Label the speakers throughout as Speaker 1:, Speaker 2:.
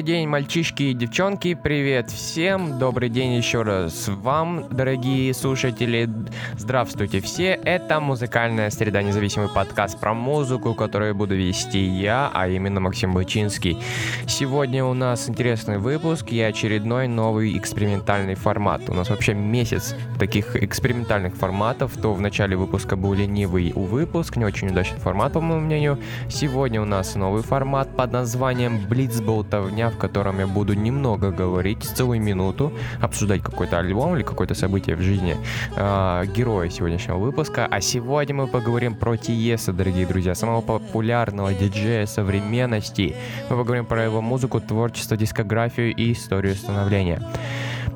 Speaker 1: Добрый день, мальчишки и девчонки, привет всем, добрый день еще раз вам, дорогие слушатели, здравствуйте все, это музыкальная среда, независимый подкаст про музыку, который буду вести я, а именно Максим Бычинский. Сегодня у нас интересный выпуск и очередной новый экспериментальный формат. У нас вообще месяц таких экспериментальных форматов, то в начале выпуска был ленивый выпуск, не очень удачный формат, по моему мнению. Сегодня у нас новый формат под названием Блицболтовня, в котором я буду немного говорить, целую минуту, обсуждать какой-то альбом или какое-то событие в жизни э, героя сегодняшнего выпуска. А сегодня мы поговорим про Тиеса, дорогие друзья, самого популярного диджея современности. Мы поговорим про его музыку, творчество, дискографию и историю становления.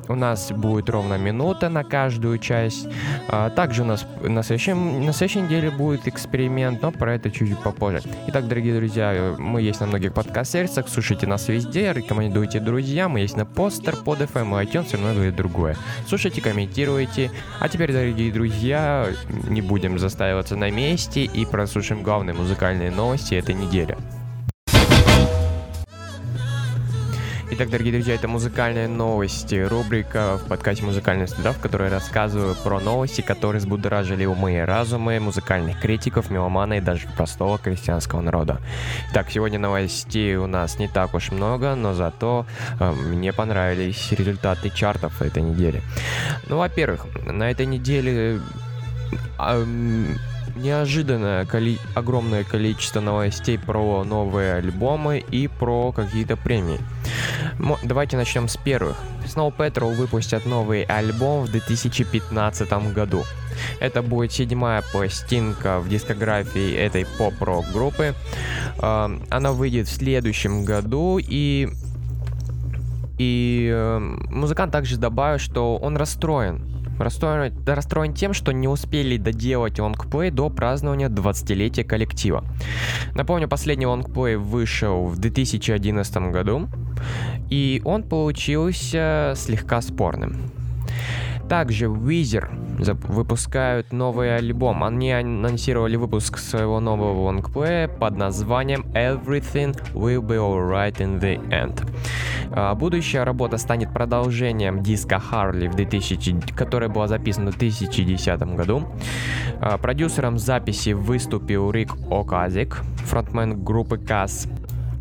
Speaker 1: У нас будет ровно минута на каждую часть. А, Также у нас на следующем, на следующей неделе будет эксперимент, но про это чуть попозже. Итак, дорогие друзья, мы есть на многих подкаст-сервисах, слушайте нас везде, рекомендуйте друзьям, мы есть на постер, под FM, и iTunes и многое другое. Слушайте, комментируйте. А теперь, дорогие друзья, не будем застаиваться на месте и прослушаем главные музыкальные новости этой недели. Итак, дорогие друзья, это музыкальные новости, рубрика в подкасте «Музыкальная среда», в которой рассказываю про новости, которые взбудоражили умы и разумы музыкальных критиков, меломана и даже простого крестьянского народа. Так, сегодня новостей у нас не так уж много, но зато э, мне понравились результаты чартов этой недели. Ну, во-первых, на этой неделе ам, неожиданное коли- огромное количество новостей про новые альбомы и про какие-то премии. Мо- Давайте начнем с первых. Snow Patrol выпустят новый альбом в 2015 году. Это будет седьмая пластинка в дискографии этой поп-рок группы. Э, Она выйдет в следующем году и и э, музыкант также добавил, что он расстроен. Расстроен, расстроен тем, что не успели доделать лонгплей до празднования 20-летия коллектива. Напомню, последний лонгплей вышел в 2011 году, и он получился слегка спорным. Также Weezer выпускают новый альбом. Они анонсировали выпуск своего нового лонгплея под названием Everything Will Be Alright in the End. А, Будущая работа станет продолжением диска Harley, в 2000, которая была записана в 2010 году. А, Продюсером записи выступил Рик Оказик, фронтмен группы Касс.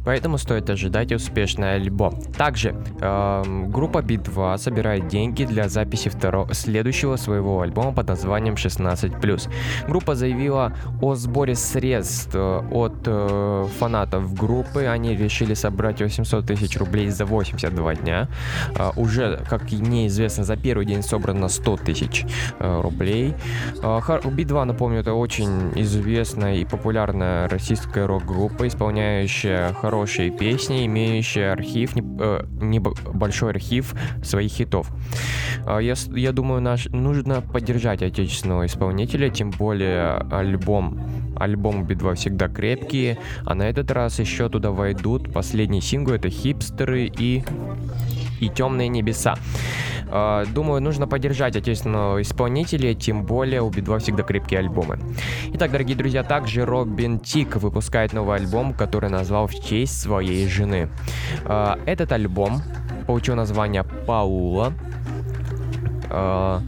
Speaker 1: Поэтому стоит ожидать успешный альбом. Также эм, группа B2 собирает деньги для записи второго, следующего своего альбома под названием 16+. Группа заявила о сборе средств э, от э, фанатов группы. Они решили собрать 800 тысяч рублей за 82 дня. Э, уже, как и мне известно, за первый день собрано 100 тысяч э, рублей. Э, Хар- Би-2, напомню, это очень известная и популярная российская рок-группа, исполняющая хорошие песни, имеющая архив, не- э, небольшой архив своих хитов. Э, Я, я думаю, наш, нужно поддержать отечественного исполнителя, тем более альбом Альбомы Би-2 всегда крепкие, а на этот раз еще туда войдут последний сингл, это «Хипстеры» и и темные небеса. Э, Думаю, нужно поддержать отечественного исполнителя, тем более у Би-2 всегда крепкие альбомы. Итак, дорогие друзья, также Робин Тик выпускает новый альбом, который назвал в честь своей жены. Э, Этот альбом получил название «Паула», Э,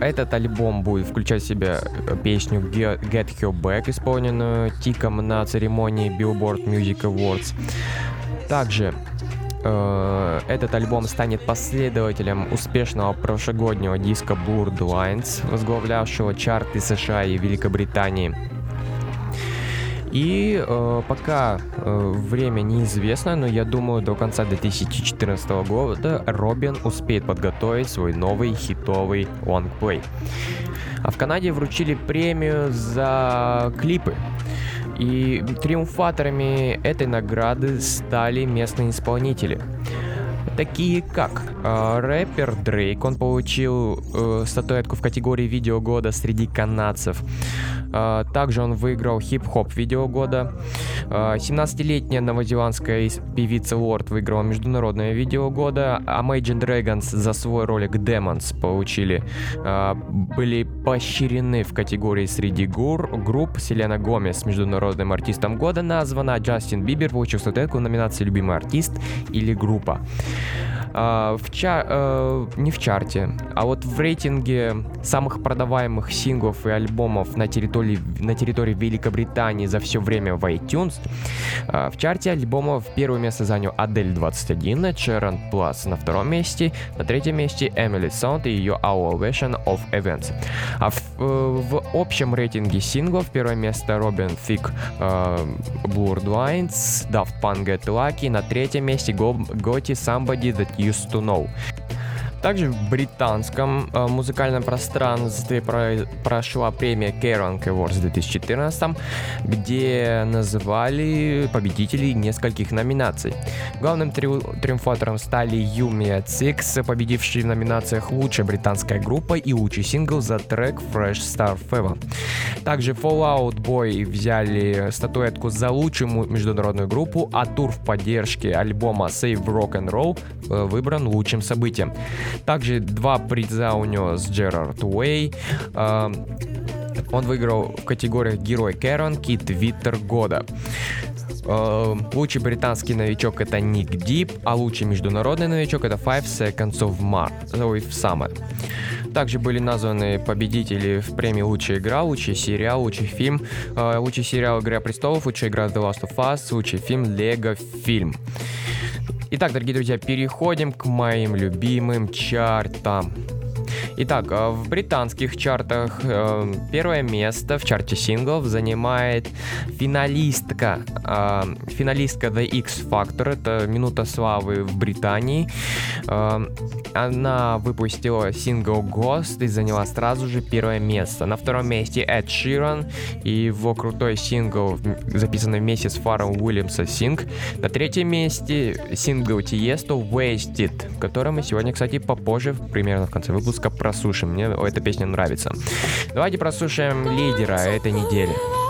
Speaker 1: Этот альбом будет включать в себя песню Get Her Back, исполненную Тиком на церемонии Billboard Music Awards. Также э, этот альбом станет последователем успешного прошлогоднего диска Blurred Lines, возглавлявшего чарты США и Великобритании. И э, пока э, время неизвестно, но я думаю, до конца 2014 года Робин успеет подготовить свой новый хитовый лонгплей. А в Канаде вручили премию за клипы. И триумфаторами этой награды стали местные исполнители. Такие как э, рэпер Дрейк, он получил э, статуэтку в категории видео года среди канадцев. Э, также он выиграл хип-хоп видео года. Э, 17-летняя новозеландская певица Лорд выиграла международное видео года. А Imagine Dragons за свой ролик Demons получили, э, были поощрены в категории среди гур, групп. Селена Гомес международным артистом года названа. Джастин Бибер получил статуэтку в номинации «Любимый артист» или группа. А, в ча- э, не в чарте, а вот в рейтинге самых продаваемых синглов и альбомов на территории, на территории Великобритании за все время в iTunes. а, в чарте альбомов первое место занял Адель 21, Sharon Plus на втором месте, на третьем месте Emily Sound и ее Our Version of Events. А в, э, в общем рейтинге синглов первое место Робин Thicke э, Blurred Lines, Daft Punk Get Lucky, на третьем месте Go- Gotti Somebody That Used to Know. Также в британском э, музыкальном пространстве про- прошла премия Kerrang Awards в 2014, где называли победителей нескольких номинаций. Главным трю- триумфатором стали от Six, победившие в номинациях «Лучшая британская группа» и «Лучший сингл» за трек Fresh Star Fever. Также Fallout Boy взяли статуэтку за лучшую международную группу, а тур в поддержке альбома Save Rock and Roll э, выбран лучшим событием. Также два приза унес Джерард Уэй. Э, Он выиграл в категориях Герой Кэрон, Кит Виттер года. Э, Лучший британский новичок это Ник Дип, а лучший международный новичок это Five Seconds of Mar, ой, в Summer. Также были названы победители в премии «Лучшая игра», «Лучший сериал», «Лучший фильм», э, «Лучший сериал «Игра престолов», «Лучшая игра The Last of Us», «Лучший фильм «Лего фильм». Итак, дорогие друзья, переходим к моим любимым чартам. Итак, э, в британских чартах э, первое место в чарте синглов занимает финалистка, э, финалистка The X Factor, это минута славы в Британии. Она выпустила сингл Ghost и заняла сразу же первое место. На втором месте Эд Ширан и его крутой сингл, записанный вместе с Фарром Уильямса Синг. На третьем месте сингл Тиесто Wasted, который мы сегодня, кстати, попозже, примерно в конце выпуска, прослушаем. Мне эта песня нравится. Давайте прослушаем лидера этой недели.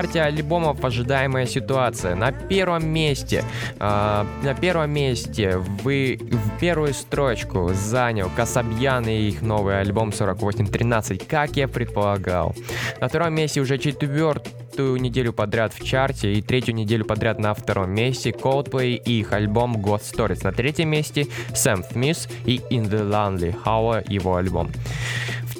Speaker 1: Чарте альбомов ожидаемая ситуация. На первом месте, а, на первом месте вы в первую строчку занял Касабьян и их новый альбом 4813, как я предполагал. На втором месте уже четвертую неделю подряд в чарте и третью неделю подряд на втором месте Coldplay и их альбом Ghost Stories. На третьем месте Сэм Смит и In the Lonely Hour его альбом.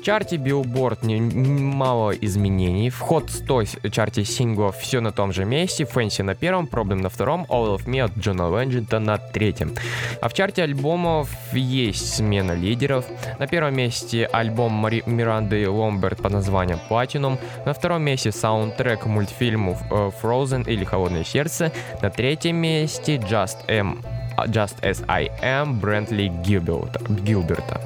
Speaker 1: В чарте Billboard не- не- мало изменений. Вход 100 с- чарте синглов все на том же месте. Фэнси на первом, Problem на втором, All of Me от Джона Лэнджента на третьем. А в чарте альбомов есть смена лидеров. На первом месте альбом Мари- Миранды Ломберт под названием Platinum. На втором месте саундтрек мультфильму э, Frozen или Холодное сердце. На третьем месте Just M. а, Just As I Am Брентли. Гилберта.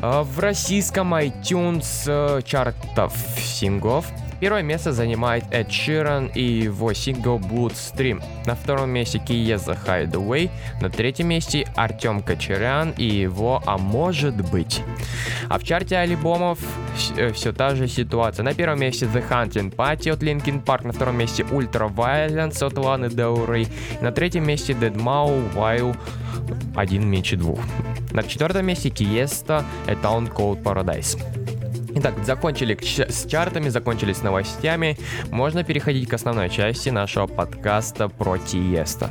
Speaker 1: А В российском iTunes э, чартов синглов Первое место занимает Эд Ширан и его сингл Bloodstream. На втором месте Киеза Hideaway. На третьем месте Артем Кочерян и его «А может быть». А в чарте альбомов все та же ситуация. На первом месте The Hunting Party от Linkin Park, на втором месте Ultra Violence от Ланы Del Rey, на третьем месте Dead Mau While один меньше двух. На четвертом месте Тиеста A Town Called Paradise. Итак, закончили с чартами, закончили с новостями. Можно переходить к основной части нашего подкаста про Тиеста.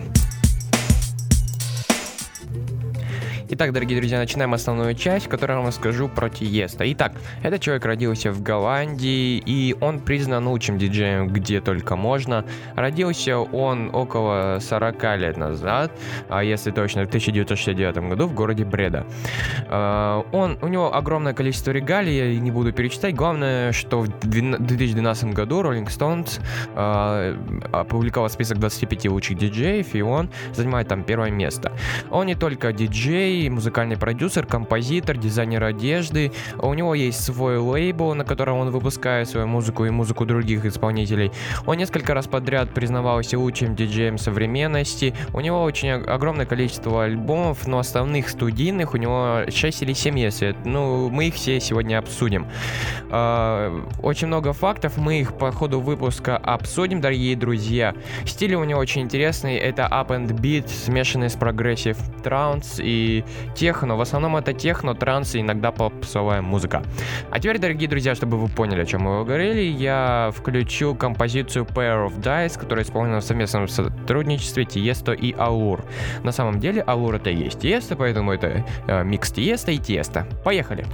Speaker 1: Итак, дорогие друзья, начинаем основную часть, в которой я вам расскажу про Тиеста. Итак, этот человек родился в Голландии, и он признан лучшим диджеем где только можно. Родился он около 40 лет назад, а если точно, в 1969 году в городе Бреда. А, Он, у него огромное количество регалий, я не буду перечитать. Главное, что в двен- 2012 году Rolling Stones а, опубликовал список 25 лучших диджеев, и он занимает там первое место. Он не только диджей, музыкальный продюсер, композитор, дизайнер одежды. У него есть свой лейбл, на котором он выпускает свою музыку и музыку других исполнителей. Он несколько раз подряд признавался лучшим диджеем современности. У него очень огромное количество альбомов, но основных студийных у него 6 или 7 если. Ну, мы их все сегодня обсудим. А, Очень много фактов, мы их по ходу выпуска обсудим, дорогие друзья. Стиль у него очень интересный, это up and beat, смешанный с progressive trance и техно. В основном это техно, транс и иногда попсовая музыка. А теперь, дорогие друзья, чтобы вы поняли, о чем мы говорили, я включу композицию Pair of Dice, которая исполнена в совместном сотрудничестве Тиесто и Алур. На самом деле Алур это есть Тиесто, поэтому это э, микс Тиесто и Тиесто. Поехали!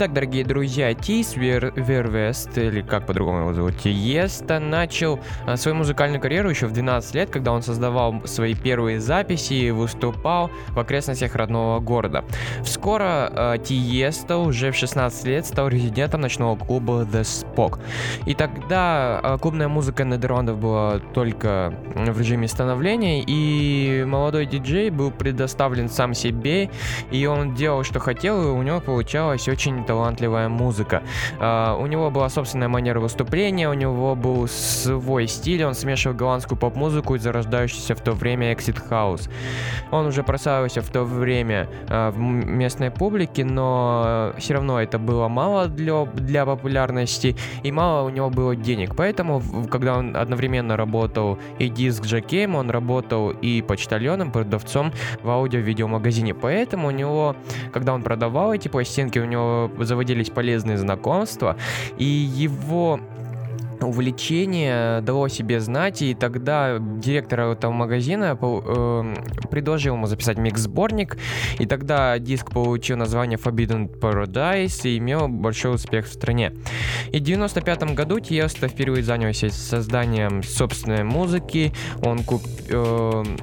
Speaker 1: Итак, дорогие друзья, Тис Вер, Вервест, или как по-другому его зовут, Тиеста, начал а, свою музыкальную карьеру еще в 12 лет, когда он создавал свои первые записи и выступал в окрестностях родного города. Скоро а, Тиеста уже в 16 лет стал резидентом ночного клуба The Spock. И тогда а, клубная музыка Нидерландов была только в режиме становления, и молодой диджей был предоставлен сам себе, и он делал, что хотел, и у него получалась очень талантливая музыка. А, у него была собственная манера выступления, у него был свой стиль, он смешивал голландскую поп-музыку и зарождающийся в то время Exit House. Он уже прославился в то время а, в местной публике, но все равно это было мало для, для популярности и мало у него было денег. Поэтому, когда он одновременно работал и диск-жокеем, он работал и почтальоном, продавцом в аудио-видеомагазине. Поэтому у него, когда он продавал эти пластинки, у него заводились полезные знакомства, и его увлечение дало себе знать, и тогда директор этого магазина эм, предложил ему записать микс-сборник, и тогда диск получил название Forbidden Paradise и имел большой успех в стране. И в 95 году Тиеста впервые занялся созданием собственной музыки, он куп... эм,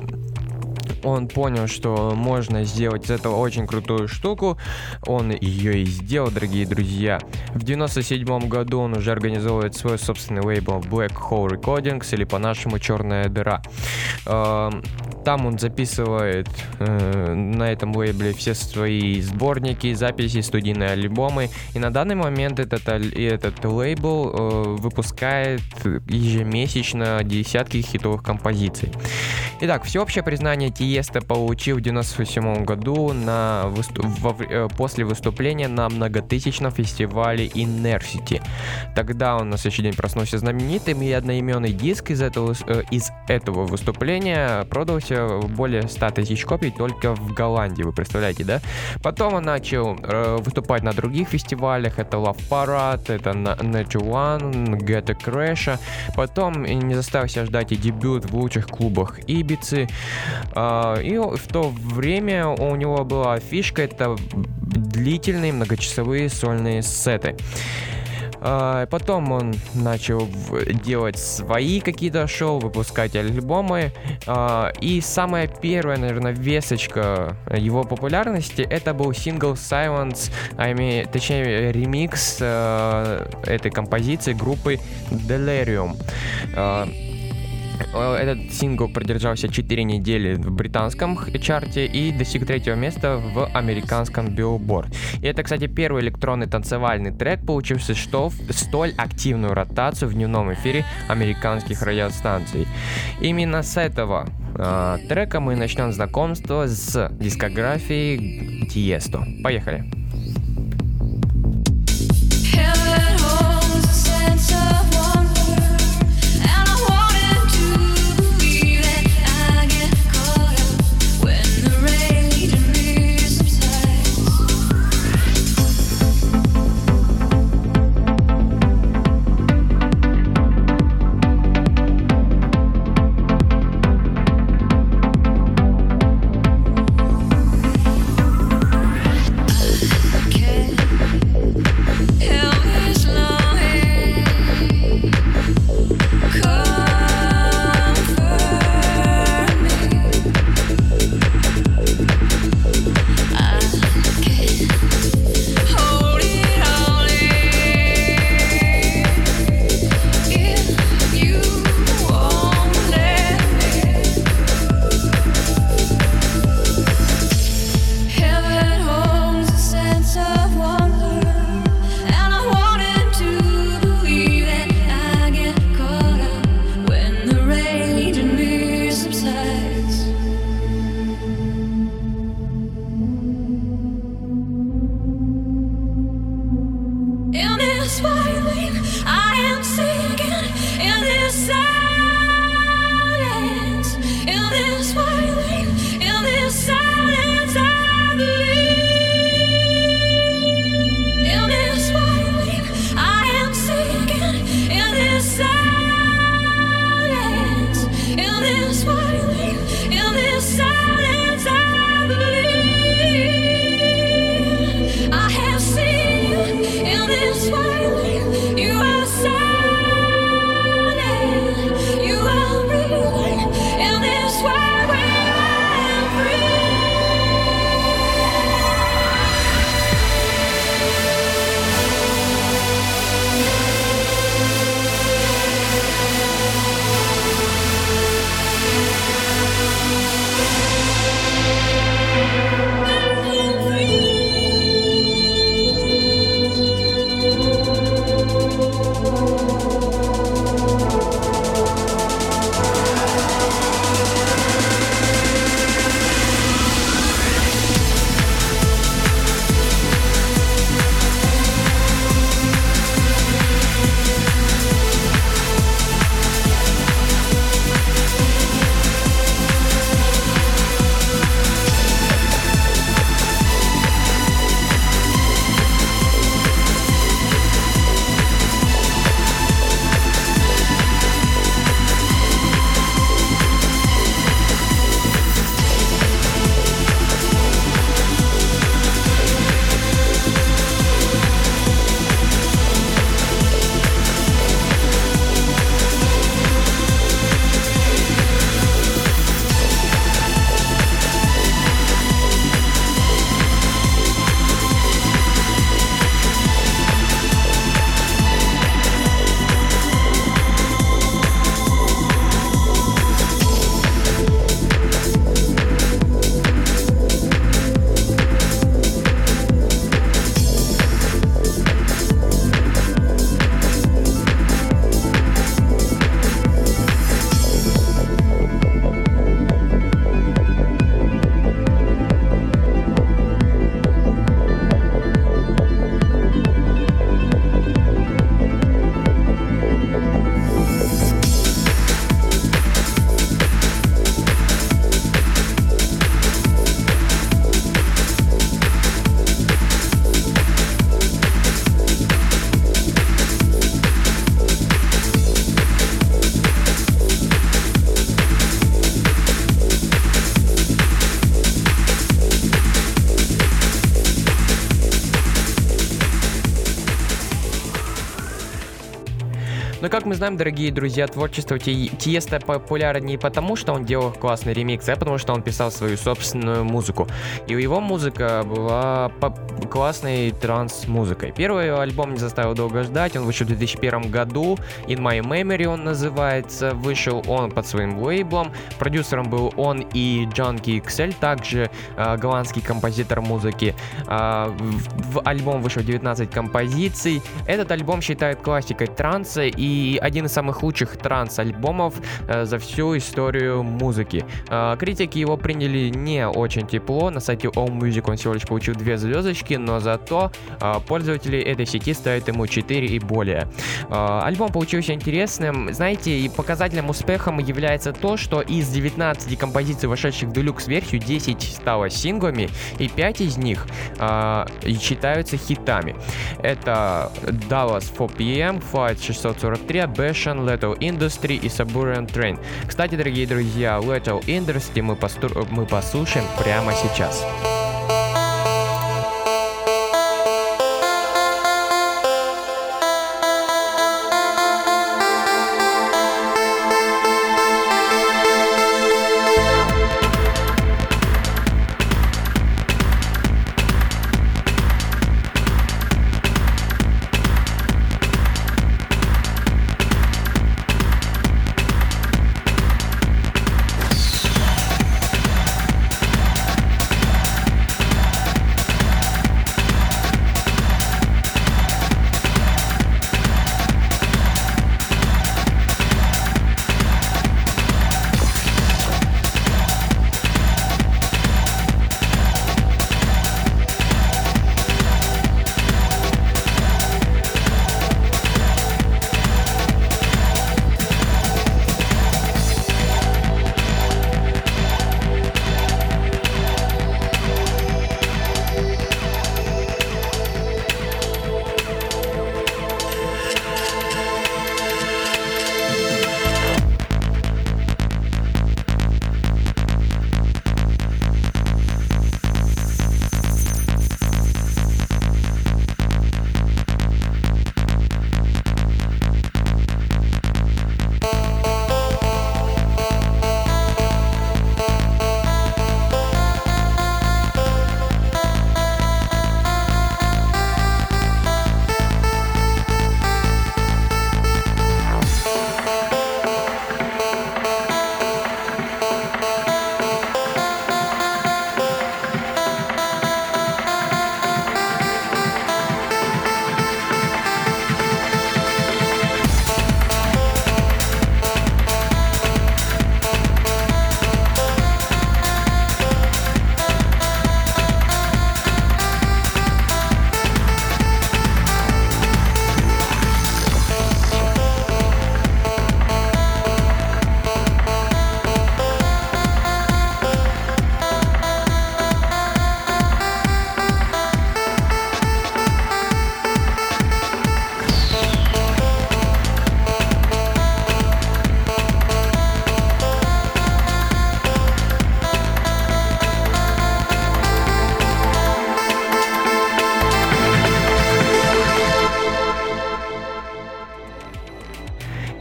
Speaker 1: он понял, что можно сделать из этого очень крутую штуку. Он ее и сделал, дорогие друзья. В 97 году он уже организовывает свой собственный лейбл Black Hole Recordings, или по-нашему Черная дыра. Эм, Там он записывает э, на этом лейбле все свои сборники, записи, студийные альбомы. И на данный момент этот, этот лейбл э, выпускает ежемесячно десятки хитовых композиций. Итак, всеобщее признание Тиеста получил в 97 году на во э, после выступления на многотысячном фестивале Inner Тогда он на следующий день проснулся знаменитым, и одноименный диск из этого, э, из этого выступления продался более 100 тысяч копий только в Голландии, вы представляете, да? Потом он начал э, выступать на других фестивалях, это Love Parade, это Nature One, Get a Crash, Потом не заставил себя ждать и дебют в лучших клубах Ибицы. А, И в то время у него была фишка, это длительные многочасовые сольные сеты. А, Потом он начал делать свои какие-то шоу, выпускать альбомы. А, И самая первая, наверное, весочка его популярности это был сингл Silence, а име- точнее ремикс этой композиции группы Delirium. Э, Этот сингл продержался 4 недели в британском чарте и достиг третьего места в американском Billboard. И это, кстати, первый электронный танцевальный трек, получивший что в- столь активную ротацию в дневном эфире американских радиостанций. Именно с этого э, трека мы начнем знакомство с дискографией Тиесто. Поехали. is what мы знаем, дорогие друзья, творчество Ти- Тиеста популярно не потому, что он делал классный ремикс, а потому что он писал свою собственную музыку. И его музыка была по- классной транс-музыкой. Первый альбом не заставил долго ждать, он вышел в 2001 году, In My Memory он называется, вышел он под своим лейблом, продюсером был он и Junkie XL, также э, голландский композитор музыки. А, в, в альбом вышел 19 композиций. Этот альбом считают классикой транса и один из самых лучших транс-альбомов э, за всю историю музыки. Э, критики его приняли не очень тепло. На сайте AllMusic он всего лишь получил две звездочки, но зато э, пользователи этой сети ставят ему 4 и более. Э, альбом получился интересным. Знаете, и показательным успехом является то, что из 19 композиций, вошедших в делюкс-версию, 10 стало синглами, и 5 из них э, считаются хитами. Это Dallas 4PM, Flight 643, Bashan, Lethal Industry и Suburban Train. Кстати, дорогие друзья, Lethal Industry мы, посту- мы послушаем прямо сейчас.
Speaker 2: Thank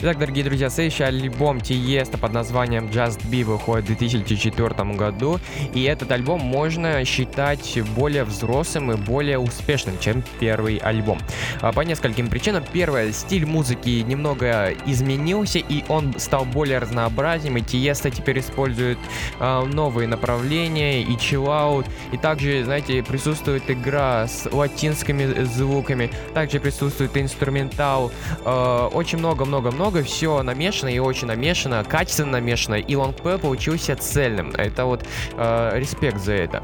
Speaker 1: Итак, дорогие друзья, следующий альбом Тиеста под названием Just Be выходит в 2004 году, и этот альбом можно считать более взрослым и более успешным, чем первый альбом. А, По нескольким причинам. Первое, стиль музыки немного изменился, и он стал более разнообразным, и Тиеста теперь использует а, новые направления и чиллаут, и также, знаете, присутствует игра с латинскими звуками, также присутствует инструментал, э, очень много-много-много, все намешано и очень намешано, качественно намешано, и Long Play получился цельным. Это вот э, респект за это.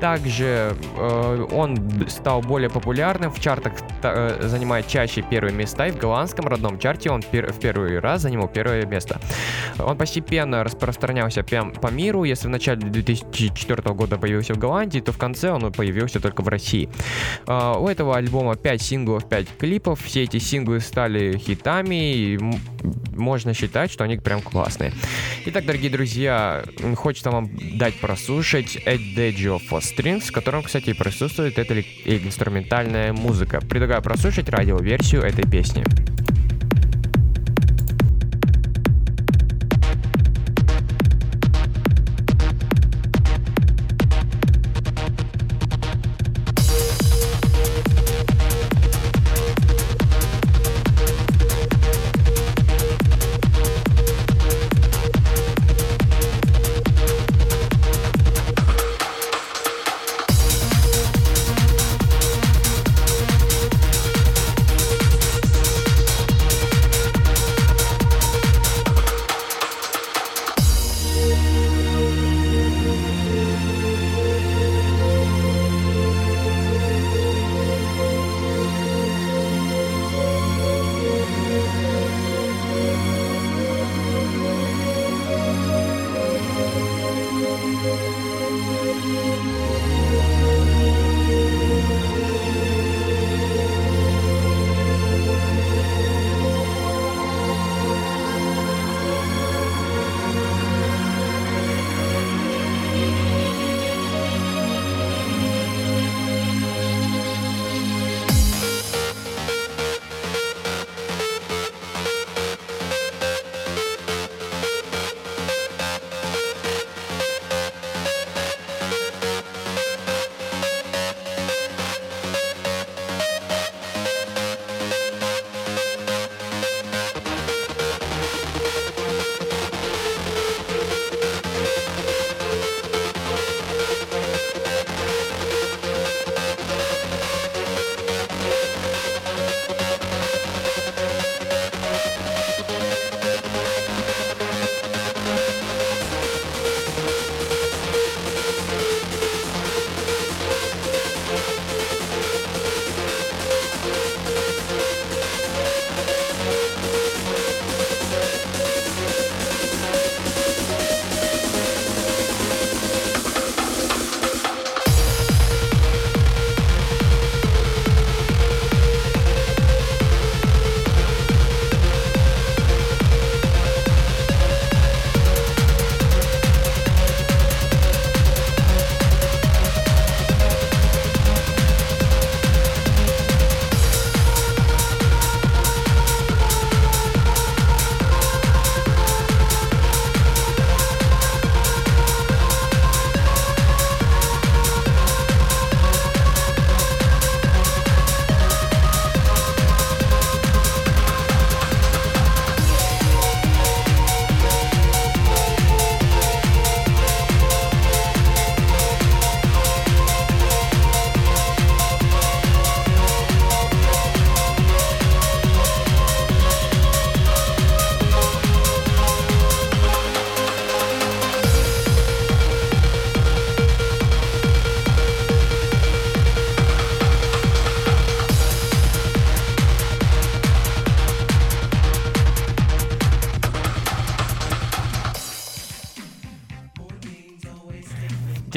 Speaker 1: Также э, он стал более популярным, в чартах та- э, занимает чаще первые места, и в голландском родном чарте он пер- в первый раз занимал первое место. Он постепенно распространялся прям по миру. Если в начале 2004 года появился в Голландии, то в конце он появился только в России. А, У этого альбома 5 синглов, 5 клипов. Все эти синглы стали хитами, и можно считать, что они прям классные. Итак, дорогие друзья, хочется вам дать прослушать Adagio for Strings, в котором, кстати, присутствует эта инструментальная музыка. Предлагаю прослушать радиоверсию этой песни.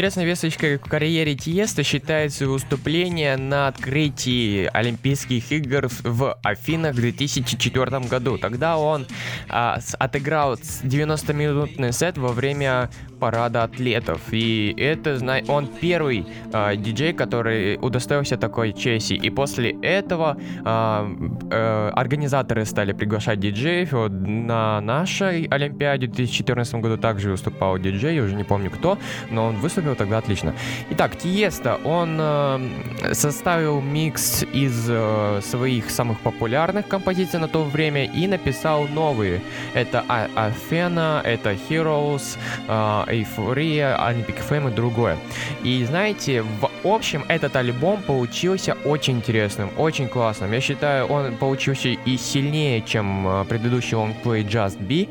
Speaker 1: Интересной весточкой в карьере Тиеста считается выступление на открытии Олимпийских игр в- Афинах в 2004 году. Тогда он а, отыграл с- 90-минутный сет во время парада атлетов. И это, зна- он первый а, диджей, который удостоился такой чести. И после этого а, э, организаторы стали приглашать диджеев. Вот на нашей Олимпиаде в 2014 году также выступал диджей, я уже не помню кто, но он выступил тогда отлично. Итак, Тиеста, он э, составил микс из э, своих самых популярных композиций на то время и написал новые. Это А- Афена, это Heroes, э, Эйфория, Olympic Fame и другое. И знаете, в общем, этот альбом получился очень интересным, очень классным. Я считаю, он получился и сильнее, чем э, предыдущий лонгплей Just Be.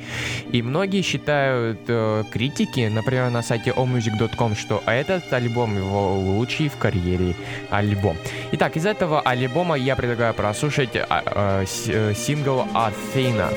Speaker 1: И многие считают э, критики, например, на сайте allmusic.com, что этот альбом его лучший в карьере альбом. Итак, из этого альбома я предлагаю прослушать а, э, э, сингл Athena.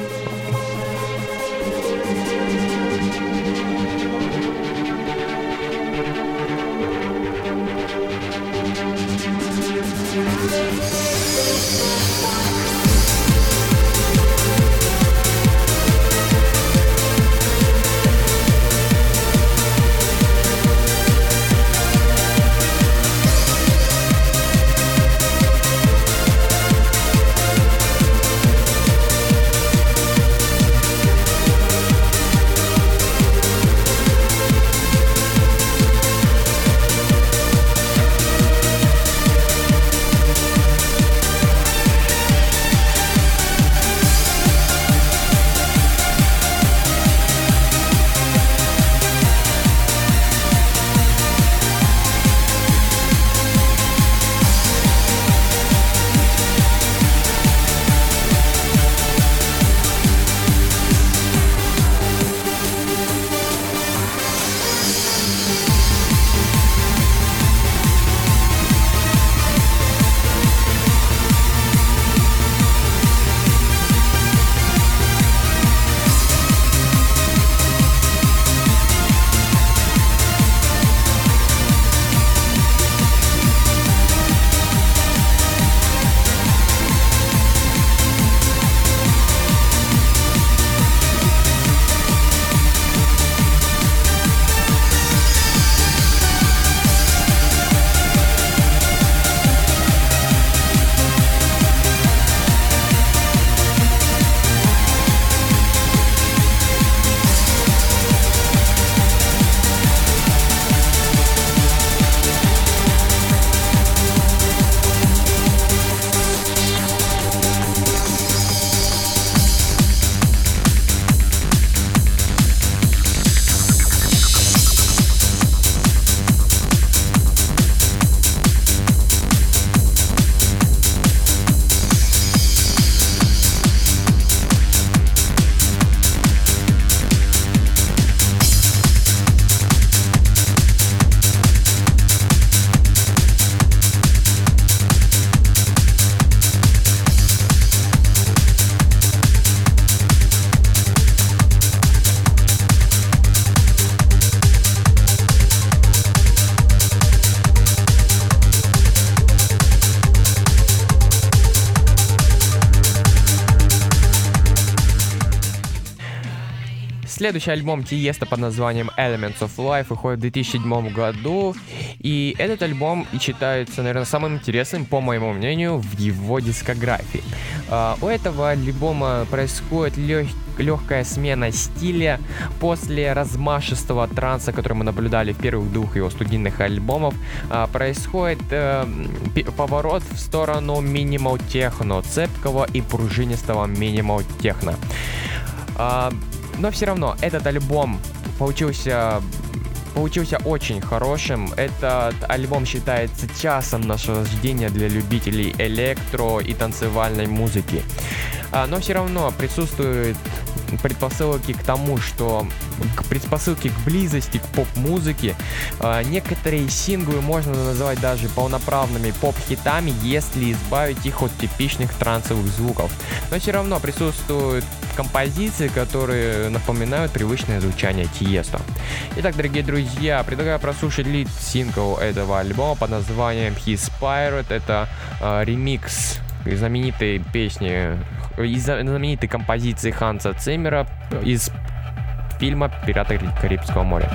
Speaker 1: Следующий альбом Тиеста под названием Elements of Life выходит в 2007 году. И этот альбом считается, наверное, самым интересным, по моему мнению, в его дискографии. А, у этого альбома происходит лег- легкая смена стиля после размашистого транса, который мы наблюдали в первых двух его студийных альбомов. а, происходит э, поворот в сторону минимал техно, цепкого и пружинистого минимал техно. Но все равно этот альбом получился получился очень хорошим. Этот альбом считается часом наслаждения для любителей электро и танцевальной музыки. А, но все равно присутствуют предпосылки к тому, что к предпосылки к близости к поп-музыке. А, некоторые синглы можно называть даже полноправными поп-хитами, если избавить их от типичных трансовых звуков. Но все равно присутствуют композиции, которые напоминают привычное звучание Тиеста. Итак, дорогие друзья, предлагаю прослушать лид сингл этого альбома под названием His Pirate. Это э, ремикс знаменитой песни, из знаменитой композиции Ханса Циммера из фильма «Пираты Карибского моря».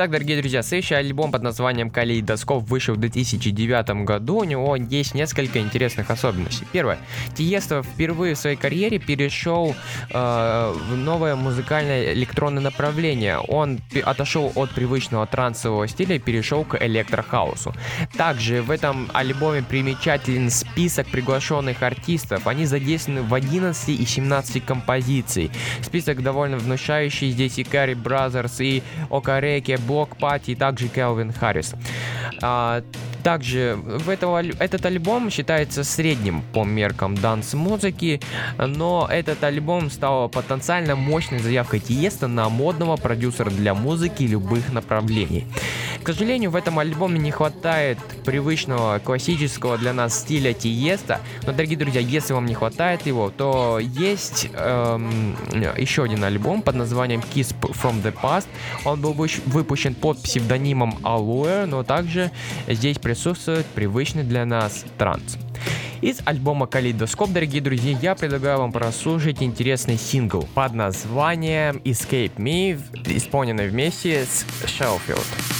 Speaker 1: Итак, дорогие друзья, следующий альбом под названием «Калейдоскоп» вышел в 2009 году. У него есть несколько интересных особенностей. Первое. Тиесто впервые в своей карьере перешел э, в новое музыкальное электронное направление. Он отошел от привычного трансового стиля и перешел к электрохаусу. Также в этом альбоме примечателен список приглашенных артистов. Они задействованы в 11 и 17 композиций. Список довольно внушающий. Здесь и Cary Brothers, и Okereke, Bloc Party, и также Calvin Harris. А, также в этого, этот альбом считается средним по меркам dance-музыки, но этот альбом стал потенциально мощной заявкой Тиеста на модного продюсера для музыки любых направлений. К сожалению, в этом альбоме не хватает привычного классического для нас стиля Тиеста, но, дорогие друзья, если вам не хватает его, то есть эм, еще один альбом под названием Kiss from the Past. Он был выпущен под псевдонимом Allure, но также здесь присутствует привычный для нас транс. Из альбома Калейдоскоп, дорогие друзья, я предлагаю вам прослушать интересный сингл под названием Escape Me, исполненный вместе с Shellfield.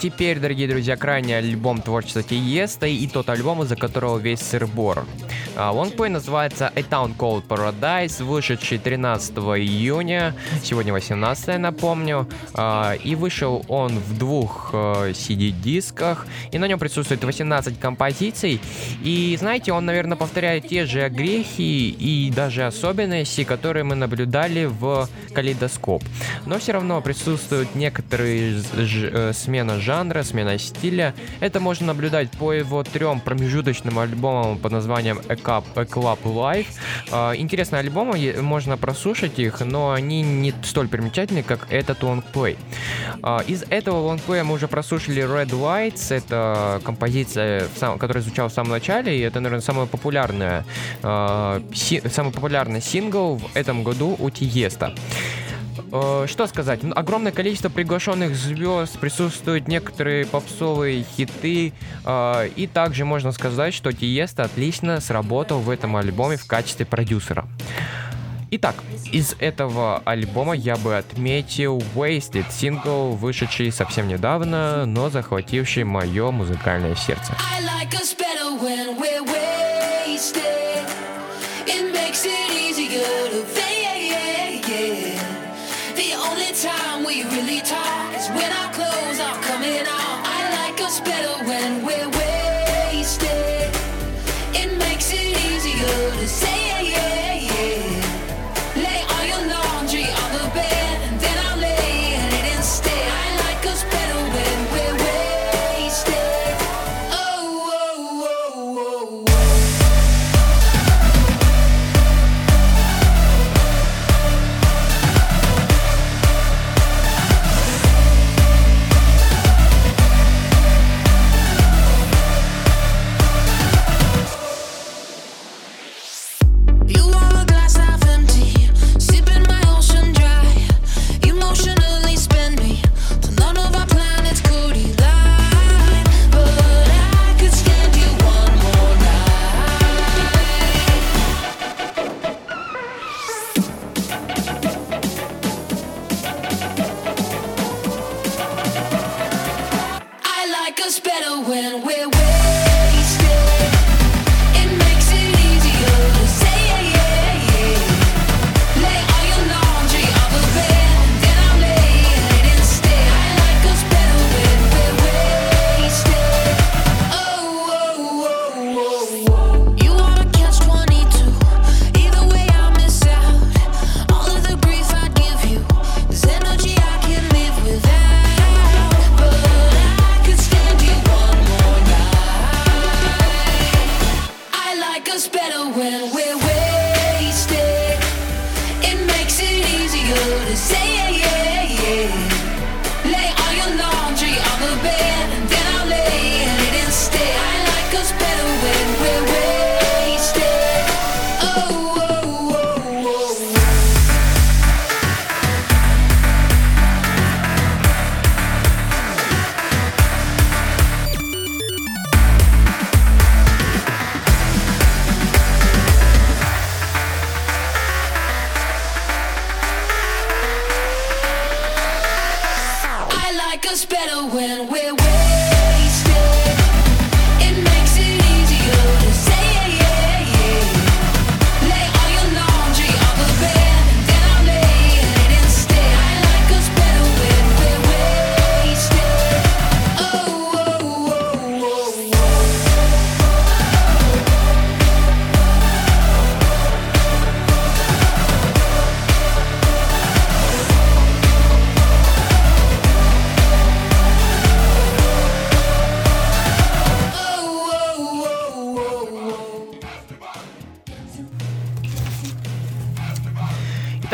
Speaker 1: Теперь, дорогие друзья, крайний альбом творчества Тиеста и тот альбом, из-за которого весь сырбор. А, Лонгплей называется A Town Called Paradise, вышедший 13 июня, сегодня 18 напомню, А, и вышел он в двух э, CD-дисках, и на нем присутствует 18 композиций, и знаете, он, наверное, повторяет те же грехи и даже особенности, которые мы наблюдали в Калейдоскоп. Но все равно присутствуют некоторые ж- э, смена жанра, смена стиля. Это можно наблюдать по его трем промежуточным альбомам под названием A, Cup, A Club Live. А, Интересные альбомы, можно прослушать их, но они не столь примечательны, как этот лонгплей. А, Из этого лонгплея мы уже прослушали Red Lights, это композиция, которая звучала в самом начале, и это, наверное, самая популярная, а, самый популярный сингл в этом году у Тиеста. Э, Что сказать? Ну, Огромное количество приглашенных звезд, присутствуют некоторые попсовые хиты, э, и также можно сказать, что Тиеста отлично сработал в этом альбоме в качестве продюсера. Итак, из этого альбома я бы отметил Wasted, сингл, вышедший совсем недавно, но захвативший мое музыкальное сердце.
Speaker 2: It makes it easier to fake. Time we really talk is when our clothes are coming off. I like us better when we're wasted. It makes it easier to say.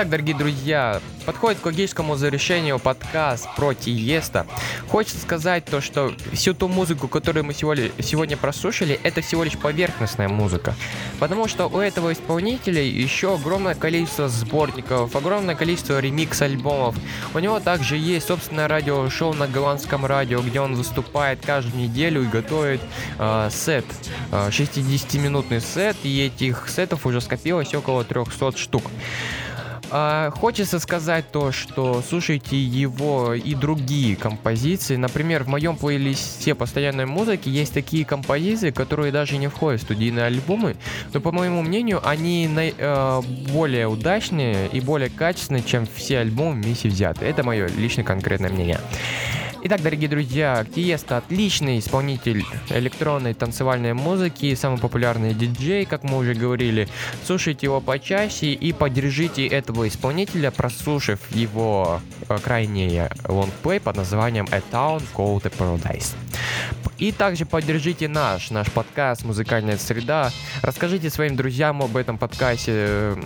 Speaker 1: Итак, дорогие друзья, подходит к логическому завершению подкаст про Тиеста. Хочется сказать то, что всю ту музыку, которую мы сегодня, прослушали, это всего лишь поверхностная музыка. Потому что у этого исполнителя еще огромное количество сборников, огромное количество ремикс-альбомов. У него также есть собственное радиошоу на голландском радио, где он выступает каждую неделю и готовит э, сет, э, 60-минутный сет, и этих сетов уже скопилось около 300 штук. А, хочется сказать то, что слушайте его и другие композиции. Например, в моем плейлисте постоянной музыки есть такие композиции, которые даже не входят в студийные альбомы, но по моему мнению, они на- э, более удачные и более качественные, чем все альбомы вместе взятые. Это мое личное конкретное мнение. Итак, дорогие друзья, Тиеста отличный исполнитель электронной танцевальной музыки, самый популярный диджей, как мы уже говорили. Слушайте его почаще и поддержите этого исполнителя, прослушав его э, крайний лонгплей под названием A Town Called a Paradise. И также поддержите наш, наш подкаст «Музыкальная среда». Расскажите своим друзьям об этом подкасте.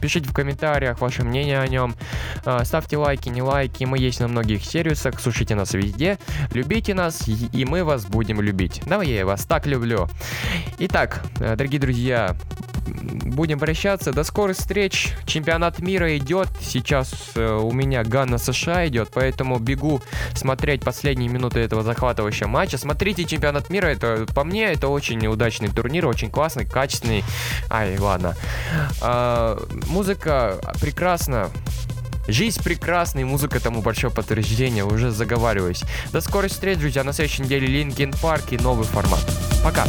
Speaker 1: Пишите в комментариях ваше мнение о нем. Э, Ставьте лайки, не лайки. Мы есть на многих сервисах. Слушайте нас везде. Любите нас, и мы вас будем любить. Да, я вас так люблю. Итак, э, дорогие друзья, будем прощаться. До скорых встреч. Чемпионат мира идет. Сейчас э, у меня Ганна США идет, поэтому бегу смотреть последние минуты этого захватывающего матча. Смотрите чемпионат мира. Это по мне это очень удачный турнир, очень классный, качественный. Ай, ладно. А, музыка прекрасна. Жизнь прекрасна, и музыка тому большое подтверждение, уже заговариваюсь. До скорых встреч, друзья, на следующей неделе Linkin Park и новый формат. Пока!